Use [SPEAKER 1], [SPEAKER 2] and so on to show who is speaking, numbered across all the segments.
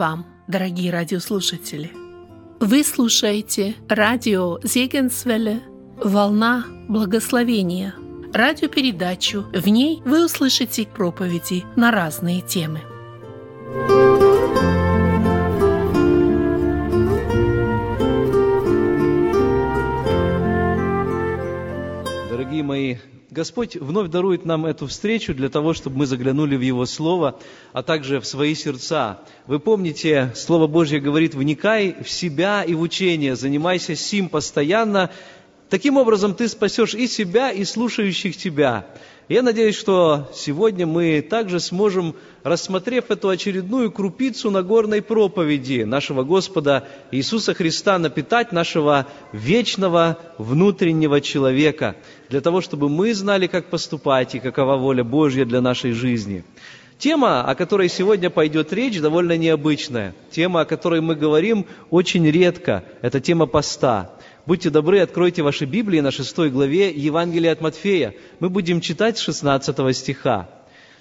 [SPEAKER 1] Вам, дорогие радиослушатели! Вы слушаете радио Зегенсвелле «Волна благословения» радиопередачу. В ней вы услышите проповеди на разные темы.
[SPEAKER 2] Дорогие мои Господь вновь дарует нам эту встречу для того, чтобы мы заглянули в Его Слово, а также в свои сердца. Вы помните, Слово Божье говорит, вникай в себя и в учение, занимайся сим постоянно. Таким образом ты спасешь и себя, и слушающих тебя. Я надеюсь, что сегодня мы также сможем, рассмотрев эту очередную крупицу Нагорной проповеди нашего Господа Иисуса Христа, напитать нашего вечного внутреннего человека, для того, чтобы мы знали, как поступать и какова воля Божья для нашей жизни. Тема, о которой сегодня пойдет речь, довольно необычная. Тема, о которой мы говорим очень редко. Это тема поста. Будьте добры, откройте ваши Библии на шестой главе Евангелия от Матфея. Мы будем читать с 16 стиха.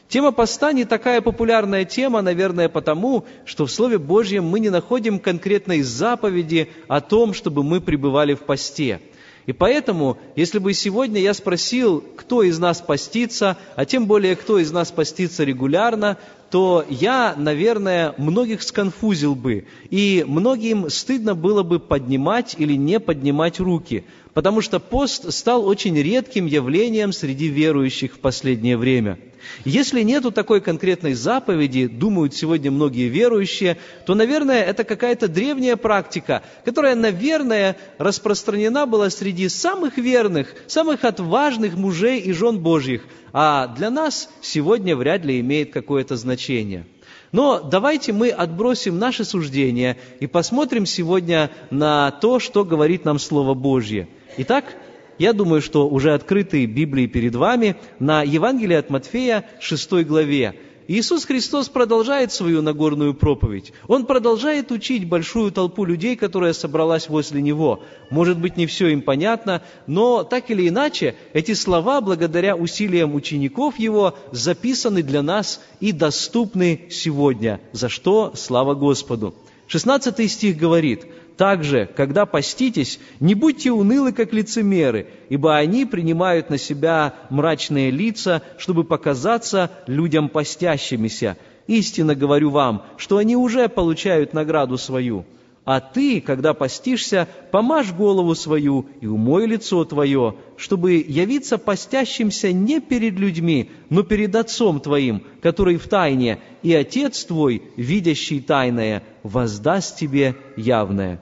[SPEAKER 2] Тема поста не такая популярная тема, наверное, потому, что в Слове Божьем мы не находим конкретной заповеди о том, чтобы мы пребывали в посте. И поэтому, если бы сегодня я спросил, кто из нас постится, а тем более, кто из нас постится регулярно, то я, наверное, многих сконфузил бы, и многим стыдно было бы поднимать или не поднимать руки, потому что пост стал очень редким явлением среди верующих в последнее время. Если нету такой конкретной заповеди, думают сегодня многие верующие, то, наверное, это какая-то древняя практика, которая, наверное, распространена была среди самых верных, самых отважных мужей и жен Божьих, а для нас сегодня вряд ли имеет какое-то значение. Но давайте мы отбросим наши суждения и посмотрим сегодня на то, что говорит нам Слово Божье. Итак, я думаю, что уже открытые Библии перед вами на Евангелие от Матфея 6 главе. Иисус Христос продолжает свою Нагорную проповедь. Он продолжает учить большую толпу людей, которая собралась возле Него. Может быть, не все им понятно, но так или иначе, эти слова, благодаря усилиям учеников Его, записаны для нас и доступны сегодня, за что слава Господу. 16 стих говорит – также, когда поститесь, не будьте унылы, как лицемеры, ибо они принимают на себя мрачные лица, чтобы показаться людям постящимися. Истинно говорю вам, что они уже получают награду свою. А ты, когда постишься, помажь голову свою и умой лицо твое, чтобы явиться постящимся не перед людьми, но перед Отцом твоим, который в тайне, и Отец твой, видящий тайное, воздаст тебе явное».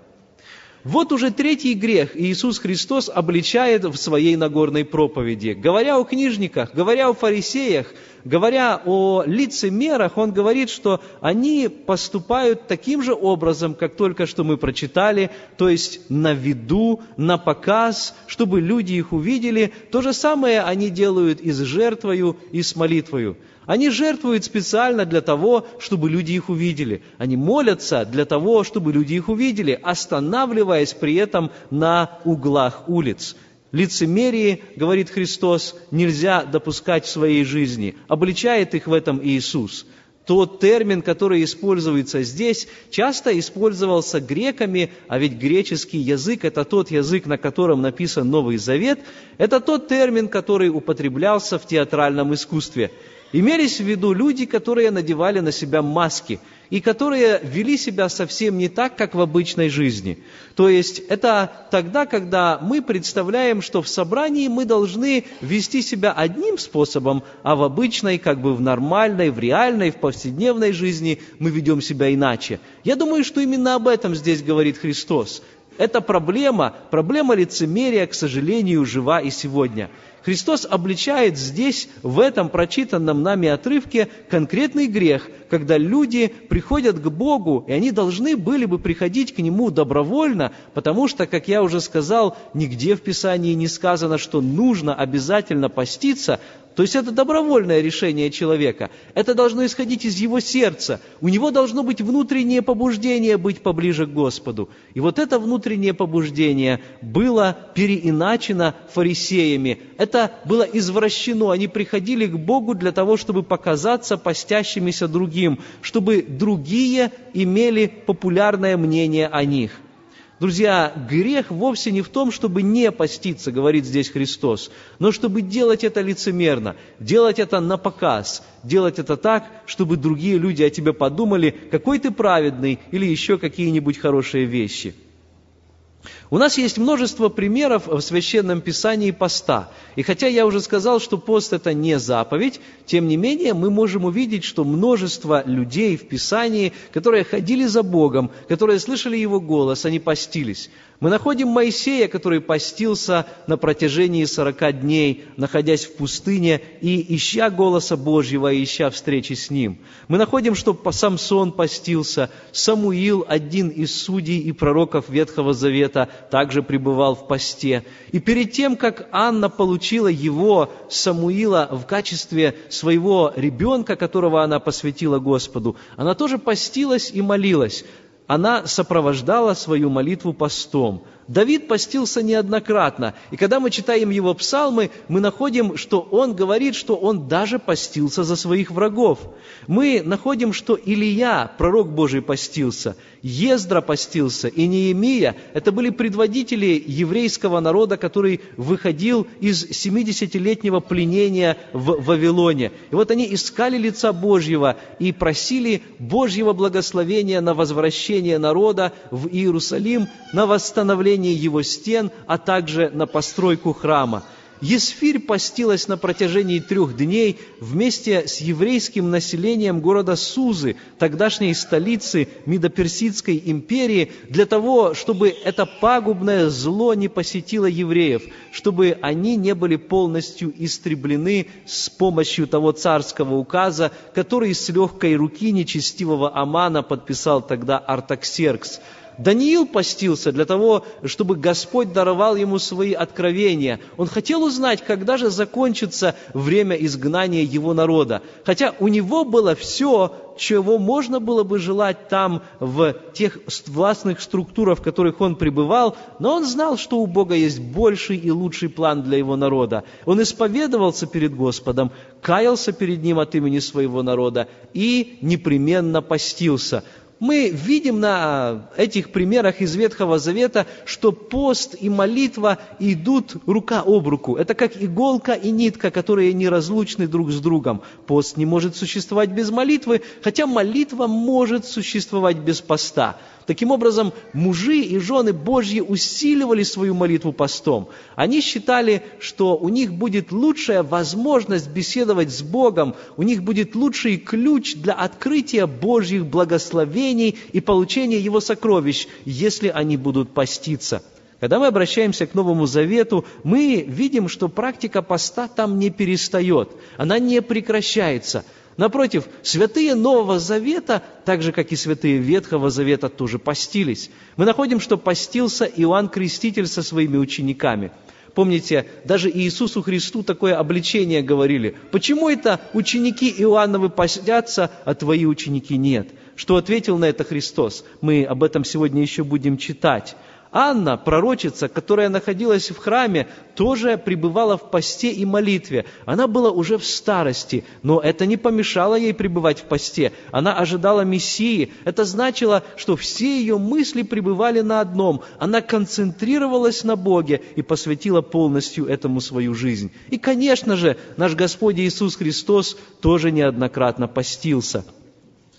[SPEAKER 2] Вот уже третий грех Иисус Христос обличает в своей Нагорной проповеди. Говоря о книжниках, говоря о фарисеях, говоря о лицемерах, Он говорит, что они поступают таким же образом, как только что мы прочитали, то есть на виду, на показ, чтобы люди их увидели. То же самое они делают и с жертвою, и с молитвою. Они жертвуют специально для того, чтобы люди их увидели. Они молятся для того, чтобы люди их увидели, останавливаясь при этом на углах улиц. Лицемерие, говорит Христос, нельзя допускать в своей жизни. Обличает их в этом Иисус. Тот термин, который используется здесь, часто использовался греками, а ведь греческий язык – это тот язык, на котором написан Новый Завет, это тот термин, который употреблялся в театральном искусстве. Имелись в виду люди, которые надевали на себя маски и которые вели себя совсем не так, как в обычной жизни. То есть это тогда, когда мы представляем, что в собрании мы должны вести себя одним способом, а в обычной, как бы в нормальной, в реальной, в повседневной жизни мы ведем себя иначе. Я думаю, что именно об этом здесь говорит Христос. Эта проблема, проблема лицемерия, к сожалению, жива и сегодня – Христос обличает здесь, в этом прочитанном нами отрывке, конкретный грех, когда люди приходят к Богу, и они должны были бы приходить к Нему добровольно, потому что, как я уже сказал, нигде в Писании не сказано, что нужно обязательно поститься, то есть это добровольное решение человека. Это должно исходить из его сердца. У него должно быть внутреннее побуждение быть поближе к Господу. И вот это внутреннее побуждение было переиначено фарисеями. Это было извращено. Они приходили к Богу для того, чтобы показаться постящимися другим, чтобы другие имели популярное мнение о них. Друзья, грех вовсе не в том, чтобы не поститься, говорит здесь Христос, но чтобы делать это лицемерно, делать это на показ, делать это так, чтобы другие люди о тебе подумали, какой ты праведный или еще какие-нибудь хорошие вещи – у нас есть множество примеров в Священном Писании поста. И хотя я уже сказал, что пост это не заповедь, тем не менее мы можем увидеть, что множество людей в Писании, которые ходили за Богом, которые слышали Его голос, они постились. Мы находим Моисея, который постился на протяжении сорока дней, находясь в пустыне и ища голоса Божьего, и ища встречи с Ним. Мы находим, что Самсон постился, Самуил, один из судей и пророков Ветхого Завета, также пребывал в посте. И перед тем, как Анна получила его, Самуила, в качестве своего ребенка, которого она посвятила Господу, она тоже постилась и молилась она сопровождала свою молитву постом. Давид постился неоднократно, и когда мы читаем его псалмы, мы находим, что он говорит, что он даже постился за своих врагов. Мы находим, что Илия, пророк Божий, постился, Ездра постился и Неемия – это были предводители еврейского народа, который выходил из 70-летнего пленения в Вавилоне. И вот они искали лица Божьего и просили Божьего благословения на возвращение народа в Иерусалим, на восстановление его стен, а также на постройку храма – Есфирь постилась на протяжении трех дней вместе с еврейским населением города Сузы, тогдашней столицы Мидоперсидской империи, для того, чтобы это пагубное зло не посетило евреев, чтобы они не были полностью истреблены с помощью того царского указа, который с легкой руки нечестивого Амана подписал тогда Артаксеркс – Даниил постился для того, чтобы Господь даровал ему свои откровения. Он хотел узнать, когда же закончится время изгнания его народа. Хотя у него было все, чего можно было бы желать там, в тех властных структурах, в которых он пребывал, но он знал, что у Бога есть больший и лучший план для его народа. Он исповедовался перед Господом, каялся перед Ним от имени своего народа и непременно постился мы видим на этих примерах из Ветхого Завета, что пост и молитва идут рука об руку. Это как иголка и нитка, которые неразлучны друг с другом. Пост не может существовать без молитвы, хотя молитва может существовать без поста. Таким образом, мужи и жены Божьи усиливали свою молитву постом. Они считали, что у них будет лучшая возможность беседовать с Богом, у них будет лучший ключ для открытия Божьих благословений и получения Его сокровищ, если они будут поститься. Когда мы обращаемся к Новому Завету, мы видим, что практика поста там не перестает, она не прекращается – Напротив, святые Нового Завета, так же, как и святые Ветхого Завета, тоже постились. Мы находим, что постился Иоанн Креститель со своими учениками. Помните, даже Иисусу Христу такое обличение говорили. Почему это ученики Иоанновы постятся, а твои ученики нет? Что ответил на это Христос? Мы об этом сегодня еще будем читать. Анна, пророчица, которая находилась в храме, тоже пребывала в посте и молитве. Она была уже в старости, но это не помешало ей пребывать в посте. Она ожидала Мессии. Это значило, что все ее мысли пребывали на одном. Она концентрировалась на Боге и посвятила полностью этому свою жизнь. И, конечно же, наш Господь Иисус Христос тоже неоднократно постился –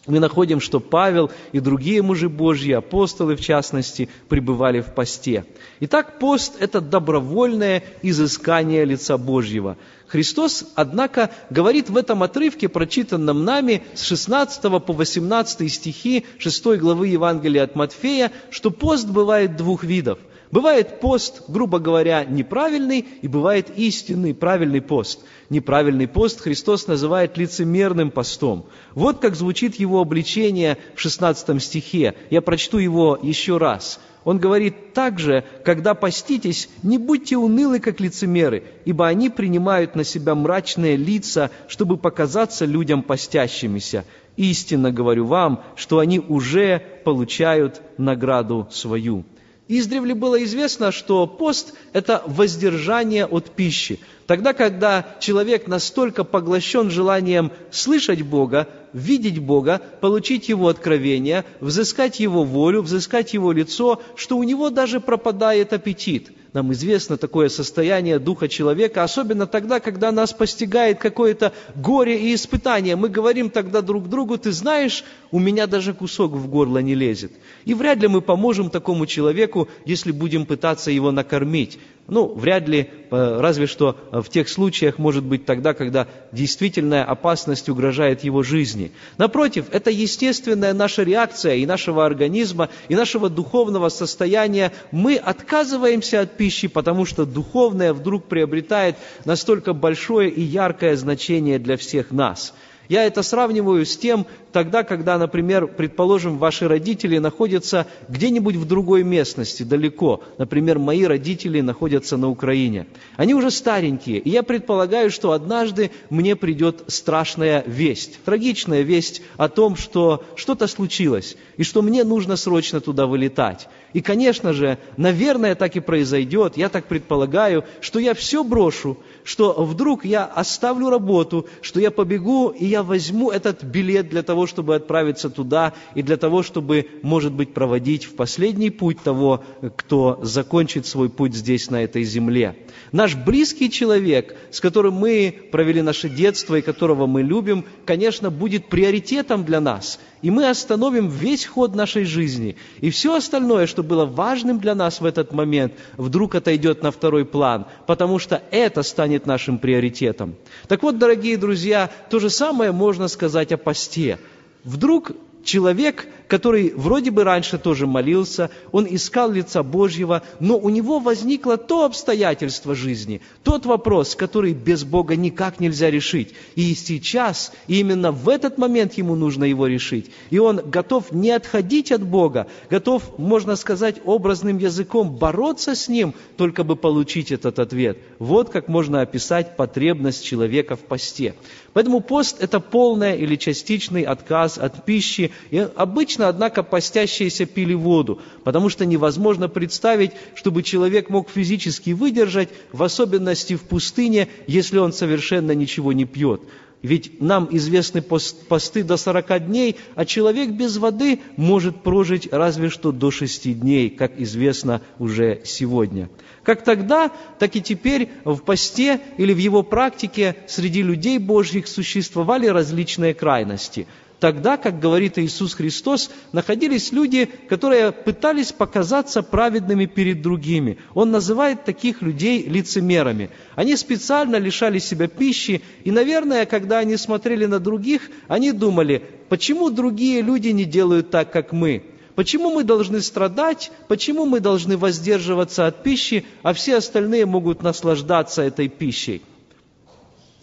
[SPEAKER 2] мы находим, что Павел и другие мужи Божьи, апостолы в частности, пребывали в посте. Итак, пост – это добровольное изыскание лица Божьего. Христос, однако, говорит в этом отрывке, прочитанном нами с 16 по 18 стихи 6 главы Евангелия от Матфея, что пост бывает двух видов. Бывает пост, грубо говоря, неправильный, и бывает истинный, правильный пост. Неправильный пост Христос называет лицемерным постом. Вот как звучит его обличение в 16 стихе. Я прочту его еще раз. Он говорит также, когда поститесь, не будьте унылы, как лицемеры, ибо они принимают на себя мрачные лица, чтобы показаться людям постящимися. Истинно говорю вам, что они уже получают награду свою. Издревле было известно, что пост – это воздержание от пищи. Тогда, когда человек настолько поглощен желанием слышать Бога, видеть Бога, получить Его откровение, взыскать Его волю, взыскать Его лицо, что у него даже пропадает аппетит – нам известно такое состояние духа человека, особенно тогда, когда нас постигает какое-то горе и испытание. Мы говорим тогда друг другу, ты знаешь, у меня даже кусок в горло не лезет. И вряд ли мы поможем такому человеку, если будем пытаться его накормить. Ну, вряд ли, э, разве что в тех случаях, может быть, тогда, когда действительная опасность угрожает его жизни. Напротив, это естественная наша реакция и нашего организма, и нашего духовного состояния. Мы отказываемся от пищи, потому что духовное вдруг приобретает настолько большое и яркое значение для всех нас – я это сравниваю с тем, тогда, когда, например, предположим, ваши родители находятся где-нибудь в другой местности, далеко. Например, мои родители находятся на Украине. Они уже старенькие, и я предполагаю, что однажды мне придет страшная весть, трагичная весть о том, что что-то случилось, и что мне нужно срочно туда вылетать. И, конечно же, наверное, так и произойдет, я так предполагаю, что я все брошу, что вдруг я оставлю работу, что я побегу, и я возьму этот билет для того, чтобы отправиться туда, и для того, чтобы, может быть, проводить в последний путь того, кто закончит свой путь здесь, на этой земле. Наш близкий человек, с которым мы провели наше детство и которого мы любим, конечно, будет приоритетом для нас. И мы остановим весь ход нашей жизни. И все остальное, что было важным для нас в этот момент, вдруг отойдет на второй план, потому что это станет нашим приоритетом. Так вот, дорогие друзья, то же самое можно сказать о посте. Вдруг человек, который вроде бы раньше тоже молился, он искал лица Божьего, но у него возникло то обстоятельство жизни, тот вопрос, который без Бога никак нельзя решить. И сейчас, именно в этот момент ему нужно его решить. И он готов не отходить от Бога, готов, можно сказать, образным языком бороться с Ним, только бы получить этот ответ. Вот как можно описать потребность человека в посте. Поэтому пост – это полный или частичный отказ от пищи. И обычно, однако, постящиеся пили воду, потому что невозможно представить, чтобы человек мог физически выдержать, в особенности в пустыне, если он совершенно ничего не пьет. Ведь нам известны посты до 40 дней, а человек без воды может прожить разве что до 6 дней, как известно уже сегодня. Как тогда, так и теперь в посте или в его практике среди людей Божьих существовали различные крайности – Тогда, как говорит Иисус Христос, находились люди, которые пытались показаться праведными перед другими. Он называет таких людей лицемерами. Они специально лишали себя пищи, и, наверное, когда они смотрели на других, они думали, почему другие люди не делают так, как мы? Почему мы должны страдать? Почему мы должны воздерживаться от пищи, а все остальные могут наслаждаться этой пищей?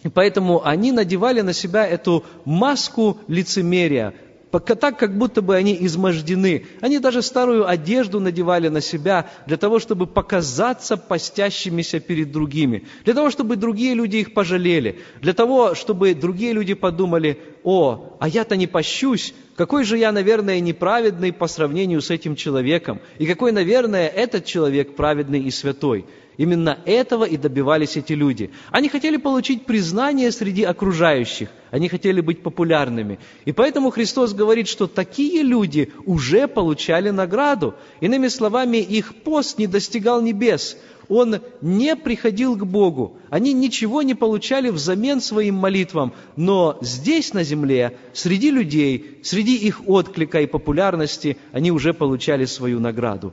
[SPEAKER 2] И поэтому они надевали на себя эту маску лицемерия, так, как будто бы они измождены. Они даже старую одежду надевали на себя для того, чтобы показаться постящимися перед другими, для того, чтобы другие люди их пожалели, для того, чтобы другие люди подумали, о, а я-то не пощусь, какой же я, наверное, неправедный по сравнению с этим человеком, и какой, наверное, этот человек праведный и святой. Именно этого и добивались эти люди. Они хотели получить признание среди окружающих, они хотели быть популярными. И поэтому Христос говорит, что такие люди уже получали награду. Иными словами, их пост не достигал небес. Он не приходил к Богу. Они ничего не получали взамен своим молитвам. Но здесь, на земле, среди людей, среди их отклика и популярности, они уже получали свою награду.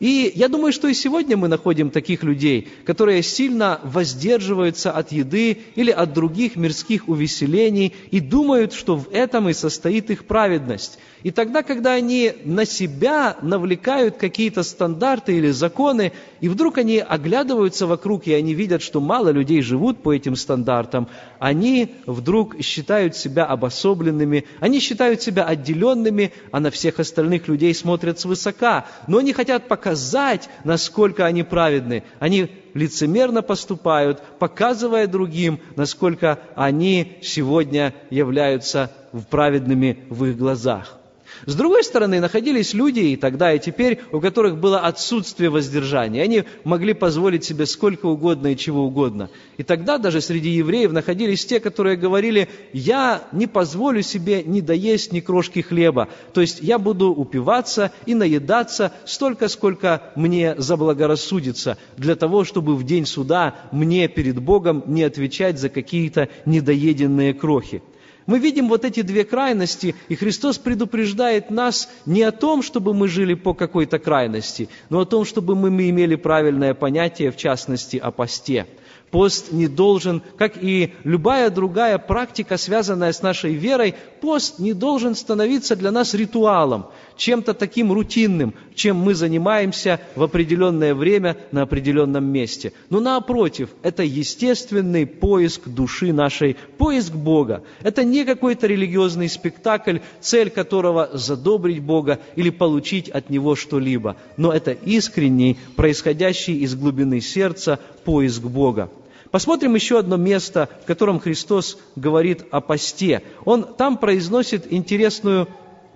[SPEAKER 2] И я думаю, что и сегодня мы находим таких людей, которые сильно воздерживаются от еды или от других мирских увеселений и думают, что в этом и состоит их праведность. И тогда, когда они на себя навлекают какие-то стандарты или законы, и вдруг они оглядываются вокруг, и они видят, что мало людей живут по этим стандартам, они вдруг считают себя обособленными, они считают себя отделенными, а на всех остальных людей смотрят свысока. Но они хотят показать, насколько они праведны. Они лицемерно поступают, показывая другим, насколько они сегодня являются праведными в их глазах. С другой стороны, находились люди и тогда, и теперь, у которых было отсутствие воздержания. Они могли позволить себе сколько угодно и чего угодно. И тогда даже среди евреев находились те, которые говорили, я не позволю себе ни доесть ни крошки хлеба. То есть я буду упиваться и наедаться столько, сколько мне заблагорассудится, для того, чтобы в день суда мне перед Богом не отвечать за какие-то недоеденные крохи. Мы видим вот эти две крайности, и Христос предупреждает нас не о том, чтобы мы жили по какой-то крайности, но о том, чтобы мы имели правильное понятие, в частности, о посте. Пост не должен, как и любая другая практика, связанная с нашей верой, пост не должен становиться для нас ритуалом, чем-то таким рутинным, чем мы занимаемся в определенное время на определенном месте. Но напротив, это естественный поиск души нашей, поиск Бога. Это не какой-то религиозный спектакль, цель которого задобрить Бога или получить от Него что-либо. Но это искренний, происходящий из глубины сердца поиск Бога. Посмотрим еще одно место, в котором Христос говорит о посте. Он там произносит интересную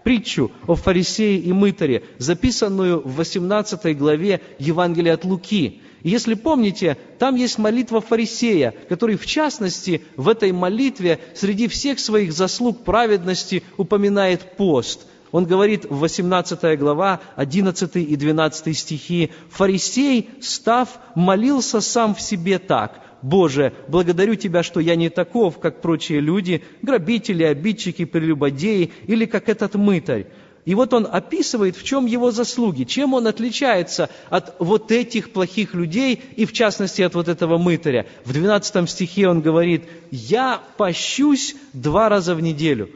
[SPEAKER 2] притчу о фарисее и мытаре, записанную в 18 главе Евангелия от Луки. И если помните, там есть молитва фарисея, который, в частности, в этой молитве среди всех своих заслуг праведности упоминает пост. Он говорит в 18 глава, 11 и 12 стихи, «Фарисей, став, молился сам в себе так, Боже, благодарю Тебя, что я не таков, как прочие люди, грабители, обидчики, прелюбодеи или как этот мытарь. И вот он описывает, в чем его заслуги, чем он отличается от вот этих плохих людей, и в частности от вот этого мытаря. В 12 стихе он говорит, «Я пощусь два раза в неделю».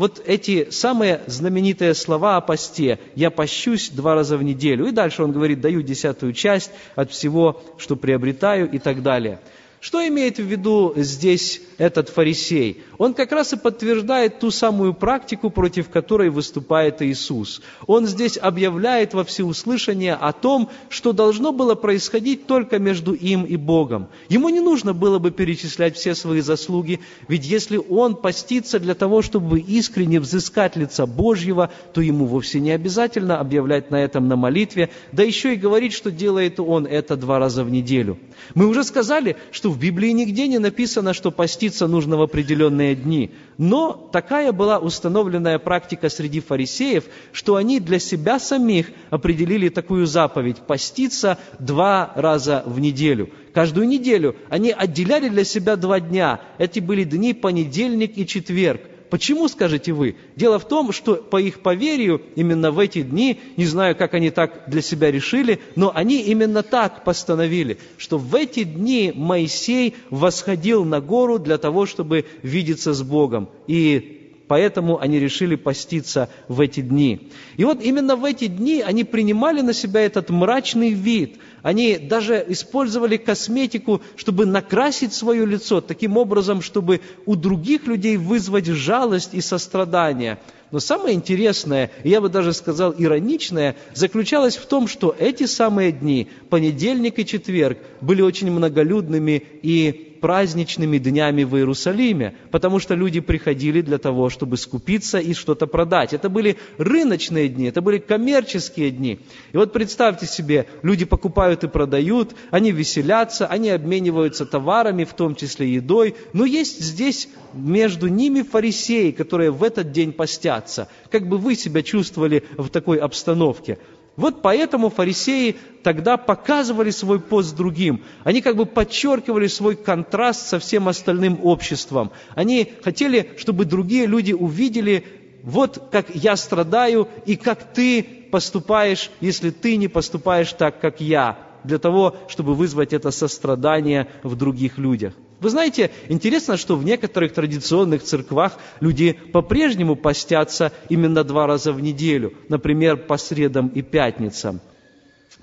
[SPEAKER 2] Вот эти самые знаменитые слова о посте «я пощусь два раза в неделю». И дальше он говорит, даю десятую часть от всего, что приобретаю и так далее. Что имеет в виду здесь этот фарисей? Он как раз и подтверждает ту самую практику, против которой выступает Иисус. Он здесь объявляет во всеуслышание о том, что должно было происходить только между им и Богом. Ему не нужно было бы перечислять все свои заслуги, ведь если он постится для того, чтобы искренне взыскать лица Божьего, то ему вовсе не обязательно объявлять на этом на молитве, да еще и говорить, что делает он это два раза в неделю. Мы уже сказали, что в Библии нигде не написано, что поститься нужно в определенные дни. Но такая была установленная практика среди фарисеев, что они для себя самих определили такую заповедь – поститься два раза в неделю. Каждую неделю они отделяли для себя два дня. Эти были дни понедельник и четверг. Почему, скажете вы? Дело в том, что по их поверью, именно в эти дни, не знаю, как они так для себя решили, но они именно так постановили, что в эти дни Моисей восходил на гору для того, чтобы видеться с Богом. И поэтому они решили поститься в эти дни. И вот именно в эти дни они принимали на себя этот мрачный вид – они даже использовали косметику, чтобы накрасить свое лицо, таким образом, чтобы у других людей вызвать жалость и сострадание. Но самое интересное, я бы даже сказал ироничное, заключалось в том, что эти самые дни, понедельник и четверг, были очень многолюдными и праздничными днями в Иерусалиме, потому что люди приходили для того, чтобы скупиться и что-то продать. Это были рыночные дни, это были коммерческие дни. И вот представьте себе, люди покупают и продают, они веселятся, они обмениваются товарами, в том числе едой, но есть здесь между ними фарисеи, которые в этот день постятся. Как бы вы себя чувствовали в такой обстановке? Вот поэтому фарисеи тогда показывали свой пост другим. Они как бы подчеркивали свой контраст со всем остальным обществом. Они хотели, чтобы другие люди увидели, вот как я страдаю и как ты поступаешь, если ты не поступаешь так, как я, для того, чтобы вызвать это сострадание в других людях. Вы знаете, интересно, что в некоторых традиционных церквах люди по-прежнему постятся именно два раза в неделю, например, по средам и пятницам.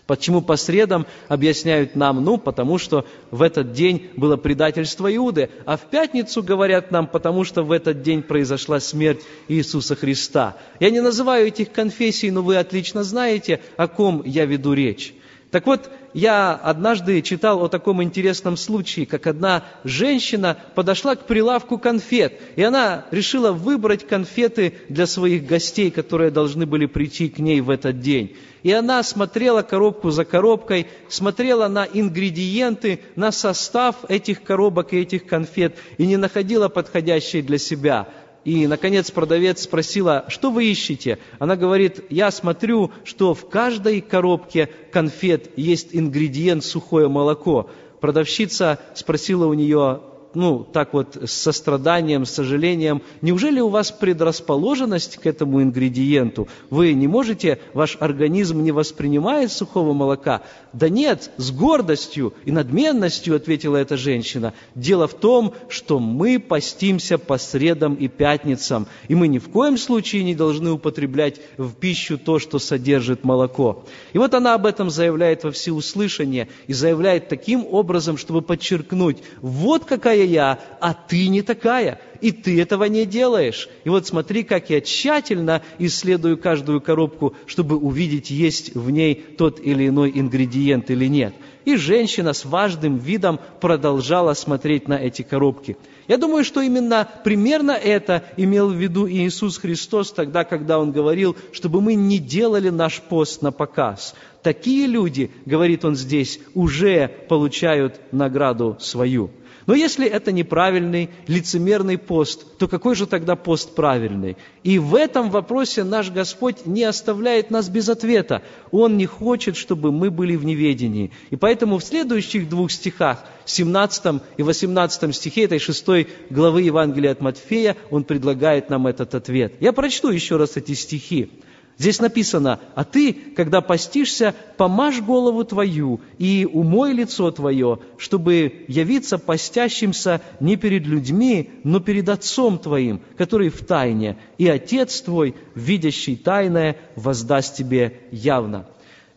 [SPEAKER 2] Почему по средам объясняют нам? Ну, потому что в этот день было предательство Иуды, а в пятницу говорят нам, потому что в этот день произошла смерть Иисуса Христа. Я не называю этих конфессий, но вы отлично знаете, о ком я веду речь. Так вот, я однажды читал о таком интересном случае, как одна женщина подошла к прилавку конфет, и она решила выбрать конфеты для своих гостей, которые должны были прийти к ней в этот день. И она смотрела коробку за коробкой, смотрела на ингредиенты, на состав этих коробок и этих конфет, и не находила подходящей для себя. И, наконец, продавец спросила, что вы ищете? Она говорит, я смотрю, что в каждой коробке конфет есть ингредиент сухое молоко. Продавщица спросила у нее, ну, так вот, с состраданием, с сожалением, неужели у вас предрасположенность к этому ингредиенту? Вы не можете, ваш организм не воспринимает сухого молока? Да нет, с гордостью и надменностью, ответила эта женщина. Дело в том, что мы постимся по средам и пятницам, и мы ни в коем случае не должны употреблять в пищу то, что содержит молоко. И вот она об этом заявляет во всеуслышание и заявляет таким образом, чтобы подчеркнуть, вот какая я, а ты не такая, и ты этого не делаешь. И вот смотри, как я тщательно исследую каждую коробку, чтобы увидеть, есть в ней тот или иной ингредиент или нет. И женщина с важным видом продолжала смотреть на эти коробки. Я думаю, что именно примерно это имел в виду Иисус Христос тогда, когда Он говорил, чтобы мы не делали наш пост на показ. Такие люди, говорит Он здесь, уже получают награду свою. Но если это неправильный, лицемерный пост, то какой же тогда пост правильный? И в этом вопросе наш Господь не оставляет нас без ответа. Он не хочет, чтобы мы были в неведении. И поэтому в следующих двух стихах, 17 и 18 стихе этой шестой главы Евангелия от Матфея, он предлагает нам этот ответ. Я прочту еще раз эти стихи. Здесь написано, а ты, когда постишься, помажь голову твою и умой лицо твое, чтобы явиться постящимся не перед людьми, но перед Отцом твоим, который в тайне, и Отец твой, видящий тайное, воздаст тебе явно.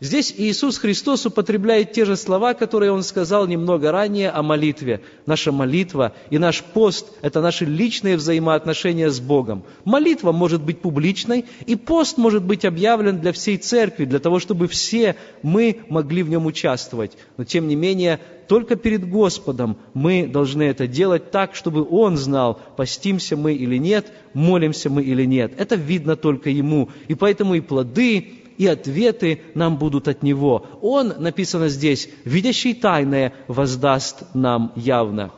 [SPEAKER 2] Здесь Иисус Христос употребляет те же слова, которые Он сказал немного ранее о молитве. Наша молитва и наш пост – это наши личные взаимоотношения с Богом. Молитва может быть публичной, и пост может быть объявлен для всей церкви, для того, чтобы все мы могли в нем участвовать. Но тем не менее, только перед Господом мы должны это делать так, чтобы Он знал, постимся мы или нет, молимся мы или нет. Это видно только Ему. И поэтому и плоды, и ответы нам будут от Него. Он, написано здесь, видящий тайное, воздаст нам явно.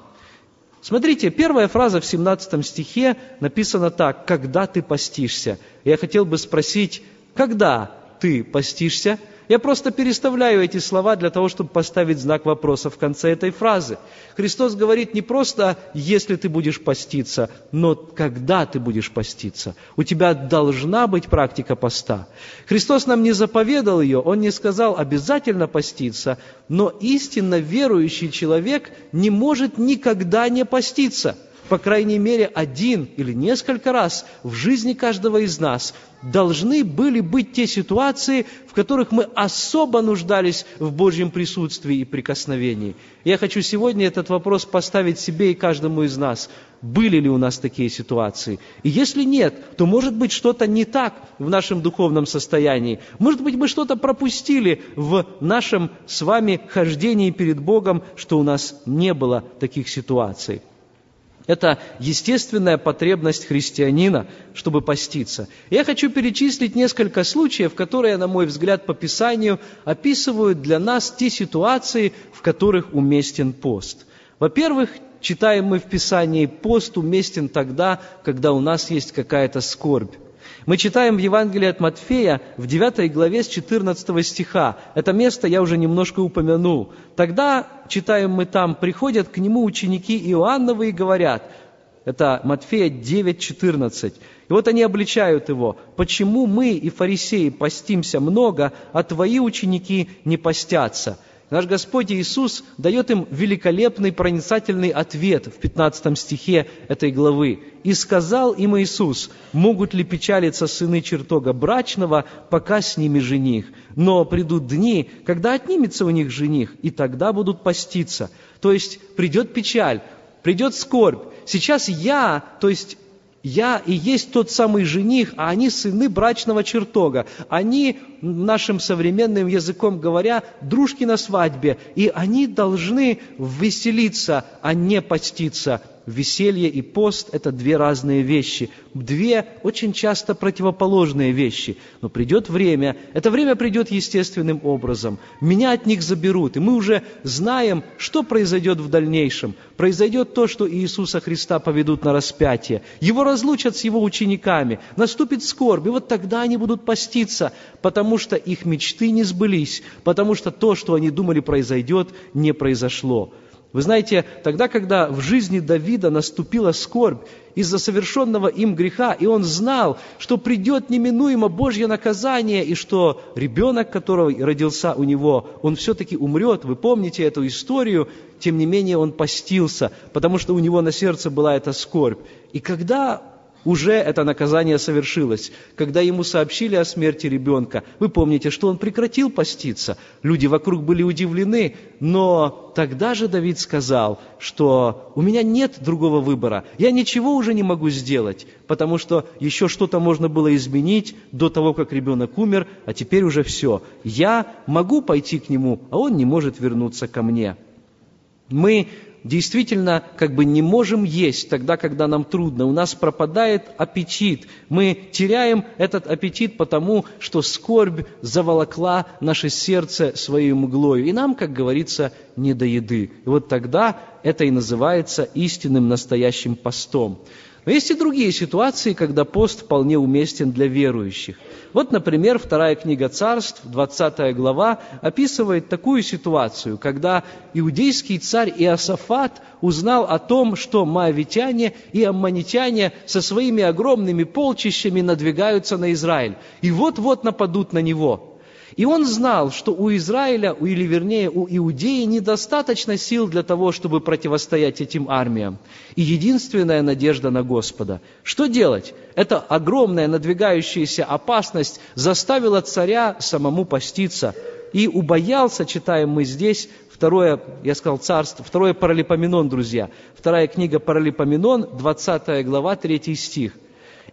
[SPEAKER 2] Смотрите, первая фраза в 17 стихе написана так, «когда ты постишься». Я хотел бы спросить, когда ты постишься – я просто переставляю эти слова для того, чтобы поставить знак вопроса в конце этой фразы. Христос говорит не просто «если ты будешь поститься», но «когда ты будешь поститься». У тебя должна быть практика поста. Христос нам не заповедал ее, Он не сказал «обязательно поститься», но истинно верующий человек не может никогда не поститься – по крайней мере, один или несколько раз в жизни каждого из нас должны были быть те ситуации, в которых мы особо нуждались в Божьем присутствии и прикосновении. Я хочу сегодня этот вопрос поставить себе и каждому из нас. Были ли у нас такие ситуации? И если нет, то может быть что-то не так в нашем духовном состоянии. Может быть мы что-то пропустили в нашем с вами хождении перед Богом, что у нас не было таких ситуаций. Это естественная потребность христианина, чтобы поститься. Я хочу перечислить несколько случаев, которые, на мой взгляд, по Писанию описывают для нас те ситуации, в которых уместен пост. Во-первых, читаем мы в Писании, пост уместен тогда, когда у нас есть какая-то скорбь. Мы читаем в Евангелии от Матфея в 9 главе с 14 стиха. Это место я уже немножко упомянул. Тогда, читаем мы там, приходят к нему ученики Иоанновы и говорят, это Матфея 9, 14. И вот они обличают его. Почему мы и фарисеи постимся много, а твои ученики не постятся? Наш Господь Иисус дает им великолепный проницательный ответ в 15 стихе этой главы. «И сказал им Иисус, могут ли печалиться сыны чертога брачного, пока с ними жених? Но придут дни, когда отнимется у них жених, и тогда будут поститься». То есть придет печаль, придет скорбь. Сейчас я, то есть я и есть тот самый жених, а они сыны брачного чертога. Они, нашим современным языком говоря, дружки на свадьбе, и они должны веселиться, а не поститься веселье и пост – это две разные вещи, две очень часто противоположные вещи. Но придет время, это время придет естественным образом, меня от них заберут, и мы уже знаем, что произойдет в дальнейшем. Произойдет то, что Иисуса Христа поведут на распятие, Его разлучат с Его учениками, наступит скорбь, и вот тогда они будут поститься, потому что их мечты не сбылись, потому что то, что они думали произойдет, не произошло. Вы знаете, тогда, когда в жизни Давида наступила скорбь из-за совершенного им греха, и он знал, что придет неминуемо Божье наказание, и что ребенок, которого родился у него, он все-таки умрет. Вы помните эту историю, тем не менее он постился, потому что у него на сердце была эта скорбь. И когда уже это наказание совершилось. Когда ему сообщили о смерти ребенка, вы помните, что он прекратил поститься. Люди вокруг были удивлены, но тогда же Давид сказал, что у меня нет другого выбора, я ничего уже не могу сделать, потому что еще что-то можно было изменить до того, как ребенок умер, а теперь уже все. Я могу пойти к нему, а он не может вернуться ко мне. Мы действительно как бы не можем есть тогда, когда нам трудно. У нас пропадает аппетит. Мы теряем этот аппетит потому, что скорбь заволокла наше сердце своей мглою. И нам, как говорится, не до еды. И вот тогда это и называется истинным настоящим постом. Но есть и другие ситуации, когда пост вполне уместен для верующих. Вот, например, вторая книга царств, 20 глава, описывает такую ситуацию, когда иудейский царь Иосафат узнал о том, что моавитяне и аммонитяне со своими огромными полчищами надвигаются на Израиль и вот-вот нападут на него – и он знал, что у Израиля, или вернее у Иудеи, недостаточно сил для того, чтобы противостоять этим армиям. И единственная надежда на Господа. Что делать? Эта огромная надвигающаяся опасность заставила царя самому поститься. И убоялся, читаем мы здесь, второе, я сказал, царство, второе Паралипоменон, друзья. Вторая книга Паралипоменон, 20 глава, 3 стих.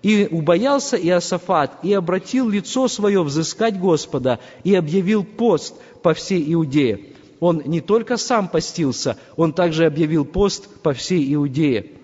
[SPEAKER 2] И убоялся Иосафат, и обратил лицо свое взыскать Господа, и объявил пост по всей Иудее. Он не только сам постился, он также объявил пост по всей Иудее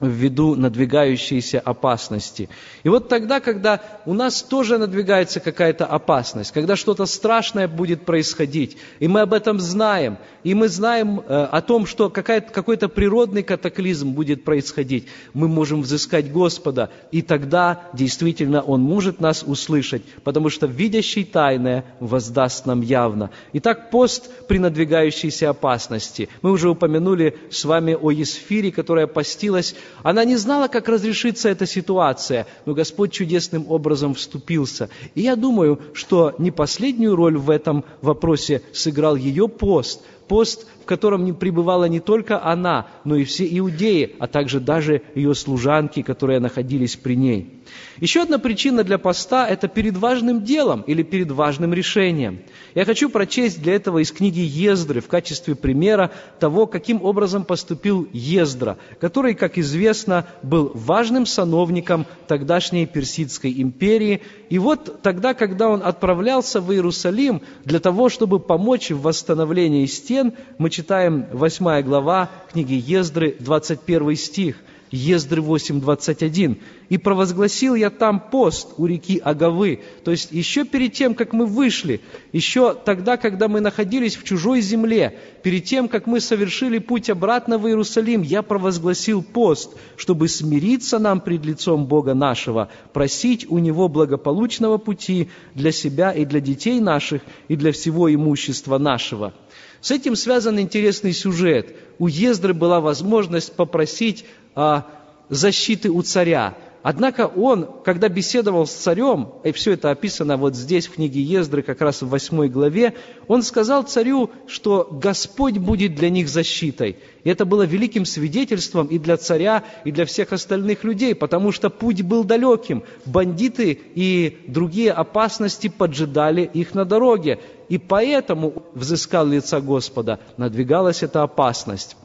[SPEAKER 2] ввиду надвигающейся опасности. И вот тогда, когда у нас тоже надвигается какая-то опасность, когда что-то страшное будет происходить, и мы об этом знаем, и мы знаем э, о том, что какой-то природный катаклизм будет происходить, мы можем взыскать Господа, и тогда действительно Он может нас услышать, потому что видящий тайное воздаст нам явно. Итак, пост при надвигающейся опасности. Мы уже упомянули с вами о Есфире, которая постилась она не знала, как разрешится эта ситуация, но Господь чудесным образом вступился. И я думаю, что не последнюю роль в этом вопросе сыграл ее пост – пост, в котором не пребывала не только она, но и все иудеи, а также даже ее служанки, которые находились при ней. Еще одна причина для поста – это перед важным делом или перед важным решением. Я хочу прочесть для этого из книги Ездры в качестве примера того, каким образом поступил Ездра, который, как известно, был важным сановником тогдашней Персидской империи. И вот тогда, когда он отправлялся в Иерусалим для того, чтобы помочь в восстановлении стен, мы читаем 8 глава книги Ездры, 21 стих – Ездры 8.21. «И провозгласил я там пост у реки Агавы». То есть еще перед тем, как мы вышли, еще тогда, когда мы находились в чужой земле, перед тем, как мы совершили путь обратно в Иерусалим, я провозгласил пост, чтобы смириться нам пред лицом Бога нашего, просить у Него благополучного пути для себя и для детей наших, и для всего имущества нашего. С этим связан интересный сюжет. У Ездры была возможность попросить а, защиты у царя. Однако он, когда беседовал с царем, и все это описано вот здесь в книге Ездры, как раз в восьмой главе, он сказал царю, что Господь будет для них защитой. И это было великим свидетельством и для царя, и для всех остальных людей, потому что путь был далеким. Бандиты и другие опасности поджидали их на дороге. И поэтому взыскал лица Господа, надвигалась эта опасность.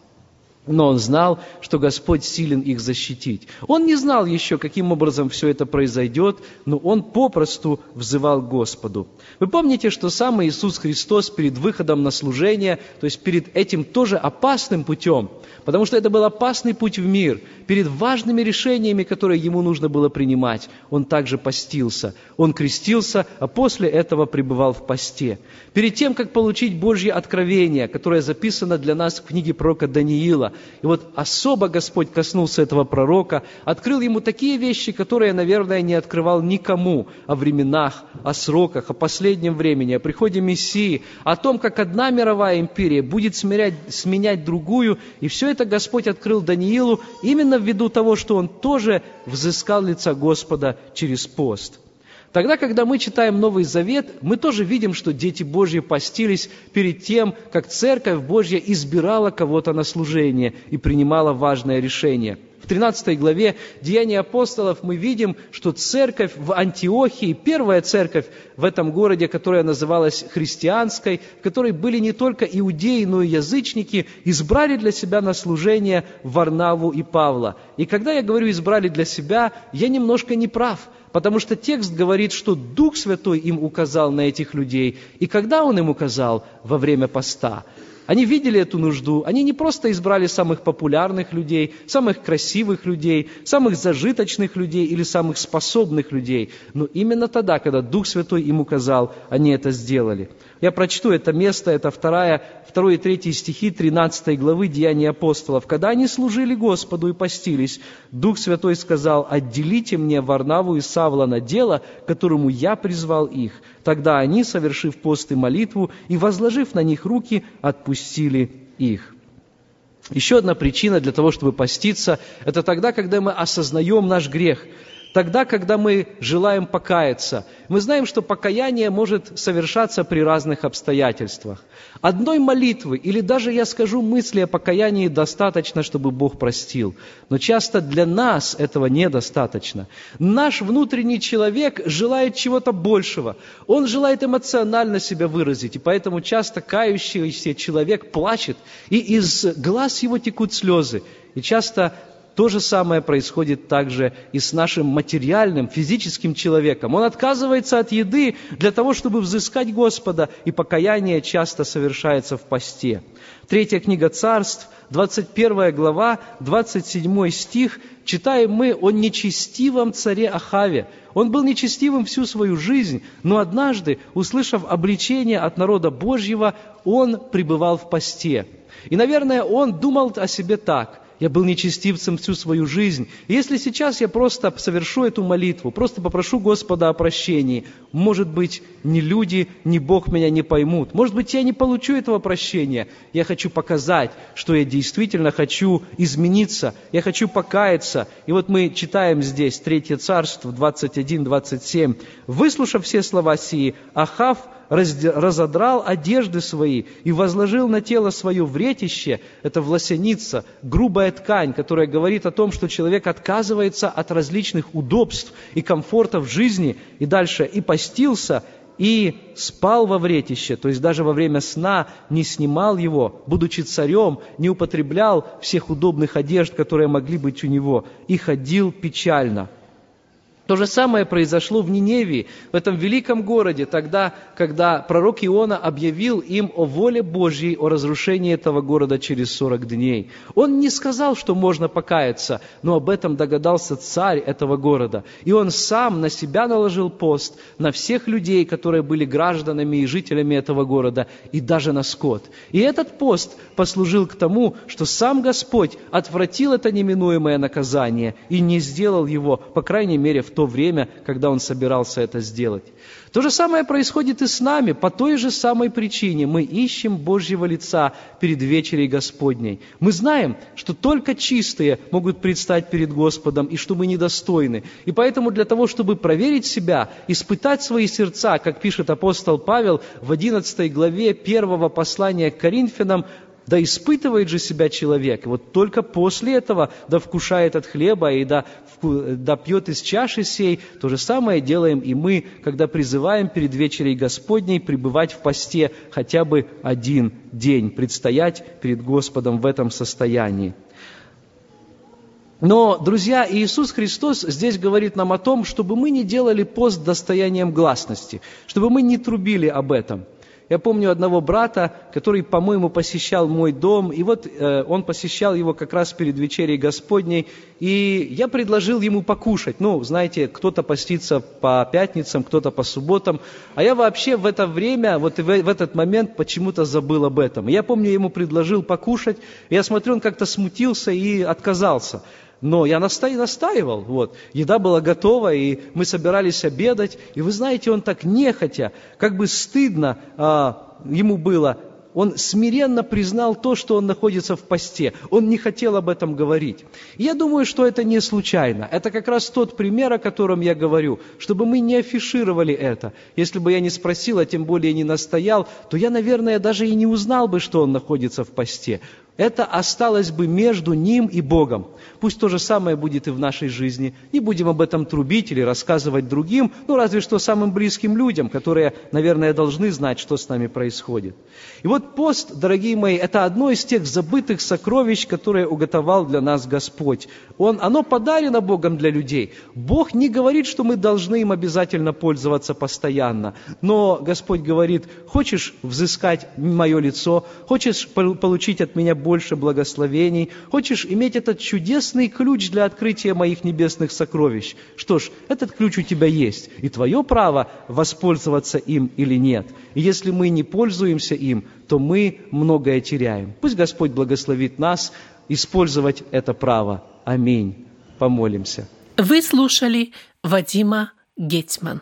[SPEAKER 2] Но он знал, что Господь силен их защитить. Он не знал еще, каким образом все это произойдет, но он попросту взывал Господу. Вы помните, что сам Иисус Христос перед выходом на служение, то есть перед этим тоже опасным путем, потому что это был опасный путь в мир, перед важными решениями, которые ему нужно было принимать, он также постился. Он крестился, а после этого пребывал в посте. Перед тем, как получить Божье откровение, которое записано для нас в книге пророка Даниила, и вот особо Господь коснулся этого пророка, открыл ему такие вещи, которые, наверное, не открывал никому о временах, о сроках, о последнем времени, о приходе Мессии, о том, как одна мировая империя будет смирять, сменять другую, и все это Господь открыл Даниилу именно ввиду того, что он тоже взыскал лица Господа через пост. Тогда, когда мы читаем Новый Завет, мы тоже видим, что дети Божьи постились перед тем, как Церковь Божья избирала кого-то на служение и принимала важное решение. В 13 главе Деяний апостолов мы видим, что церковь в Антиохии, первая церковь в этом городе, которая называлась христианской, в которой были не только иудеи, но и язычники, избрали для себя на служение Варнаву и Павла. И когда я говорю «избрали для себя», я немножко не прав – Потому что текст говорит, что Дух Святой им указал на этих людей. И когда Он им указал? Во время поста. Они видели эту нужду, они не просто избрали самых популярных людей, самых красивых людей, самых зажиточных людей или самых способных людей, но именно тогда, когда Дух Святой им указал, они это сделали. Я прочту это место, это вторая, второй и третий стихи 13 главы Деяний апостолов. Когда они служили Господу и постились, Дух Святой сказал, «Отделите мне Варнаву и Савла на дело, которому я призвал их». Тогда они, совершив пост и молитву и возложив на них руки, отпустили их. Еще одна причина для того, чтобы поститься, это тогда, когда мы осознаем наш грех – тогда, когда мы желаем покаяться. Мы знаем, что покаяние может совершаться при разных обстоятельствах. Одной молитвы или даже, я скажу, мысли о покаянии достаточно, чтобы Бог простил. Но часто для нас этого недостаточно. Наш внутренний человек желает чего-то большего. Он желает эмоционально себя выразить. И поэтому часто кающийся человек плачет, и из глаз его текут слезы. И часто то же самое происходит также и с нашим материальным, физическим человеком. Он отказывается от еды для того, чтобы взыскать Господа, и покаяние часто совершается в посте. Третья книга царств, 21 глава, 27 стих, читаем мы о нечестивом царе Ахаве. Он был нечестивым всю свою жизнь, но однажды, услышав обличение от народа Божьего, он пребывал в посте. И, наверное, он думал о себе так – я был нечестивцем всю свою жизнь. Если сейчас я просто совершу эту молитву, просто попрошу Господа о прощении, может быть, ни люди, ни Бог меня не поймут. Может быть, я не получу этого прощения. Я хочу показать, что я действительно хочу измениться, я хочу покаяться. И вот мы читаем здесь, Третье Царство, 21-27. «Выслушав все слова сии, Ахав – разодрал одежды свои и возложил на тело свое вретище, это власеница, грубая ткань, которая говорит о том, что человек отказывается от различных удобств и комфортов жизни, и дальше и постился, и спал во вретище, то есть даже во время сна не снимал его, будучи царем, не употреблял всех удобных одежд, которые могли быть у него, и ходил печально – то же самое произошло в Ниневии, в этом великом городе, тогда, когда пророк Иона объявил им о воле Божьей, о разрушении этого города через 40 дней. Он не сказал, что можно покаяться, но об этом догадался царь этого города. И он сам на себя наложил пост, на всех людей, которые были гражданами и жителями этого города, и даже на скот. И этот пост послужил к тому, что сам Господь отвратил это неминуемое наказание и не сделал его, по крайней мере, в том, то время, когда он собирался это сделать. То же самое происходит и с нами, по той же самой причине. Мы ищем Божьего лица перед вечерей Господней. Мы знаем, что только чистые могут предстать перед Господом, и что мы недостойны. И поэтому для того, чтобы проверить себя, испытать свои сердца, как пишет апостол Павел в 11 главе первого послания к Коринфянам, Да испытывает же себя человек, и вот только после этого да вкушает от хлеба и да, да пьет из чаши сей. То же самое делаем и мы, когда призываем перед вечерей Господней пребывать в посте хотя бы один день, предстоять перед Господом в этом состоянии. Но, друзья, Иисус Христос здесь говорит нам о том, чтобы мы не делали пост достоянием гласности, чтобы мы не трубили об этом. Я помню одного брата, который, по-моему, посещал мой дом, и вот э, он посещал его как раз перед вечерей Господней, и я предложил ему покушать. Ну, знаете, кто-то постится по пятницам, кто-то по субботам, а я вообще в это время, вот в, в этот момент почему-то забыл об этом. Я помню, я ему предложил покушать, я смотрю, он как-то смутился и отказался. Но я настаивал, вот. Еда была готова, и мы собирались обедать. И вы знаете, он так нехотя, как бы стыдно а, ему было, он смиренно признал то, что он находится в посте. Он не хотел об этом говорить. И я думаю, что это не случайно. Это как раз тот пример, о котором я говорю, чтобы мы не афишировали это. Если бы я не спросил, а тем более не настоял, то я, наверное, даже и не узнал бы, что он находится в посте это осталось бы между ним и Богом. Пусть то же самое будет и в нашей жизни. Не будем об этом трубить или рассказывать другим, ну разве что самым близким людям, которые, наверное, должны знать, что с нами происходит. И вот пост, дорогие мои, это одно из тех забытых сокровищ, которые уготовал для нас Господь. Он, оно подарено Богом для людей. Бог не говорит, что мы должны им обязательно пользоваться постоянно. Но Господь говорит, хочешь взыскать мое лицо, хочешь получить от меня больше благословений, хочешь иметь этот чудесный ключ для открытия моих небесных сокровищ. Что ж, этот ключ у тебя есть, и твое право воспользоваться им или нет. И если мы не пользуемся им, то мы многое теряем. Пусть Господь благословит нас использовать это право. Аминь. Помолимся.
[SPEAKER 1] Вы слушали Вадима Гетман.